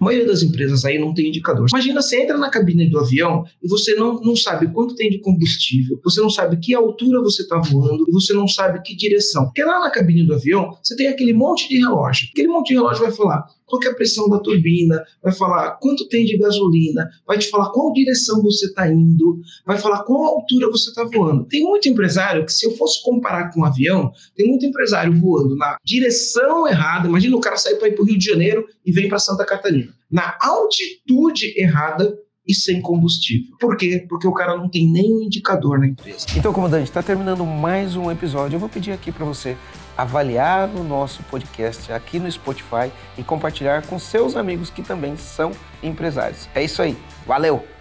A maioria das empresas aí não tem indicador. Imagina você entra na cabine do avião e você não, não sabe quanto tem de combustível, você não sabe que altura você está voando e você não sabe que direção. Porque lá na cabine do avião você tem aquele monte de relógio. Aquele monte de relógio vai falar qual é a pressão da turbina, vai falar quanto tem de gasolina, vai te falar qual direção você está indo, vai falar qual altura você está voando. Tem muito empresário que, se eu fosse comparar com um avião, tem muito empresário voando na direção errada. Imagina o cara sair para ir para o Rio de Janeiro e vem para Santa Catarina. Na altitude errada e sem combustível. Por quê? Porque o cara não tem nenhum indicador na empresa. Então, comandante, está terminando mais um episódio. Eu vou pedir aqui para você avaliar o nosso podcast aqui no Spotify e compartilhar com seus amigos que também são empresários. É isso aí. Valeu!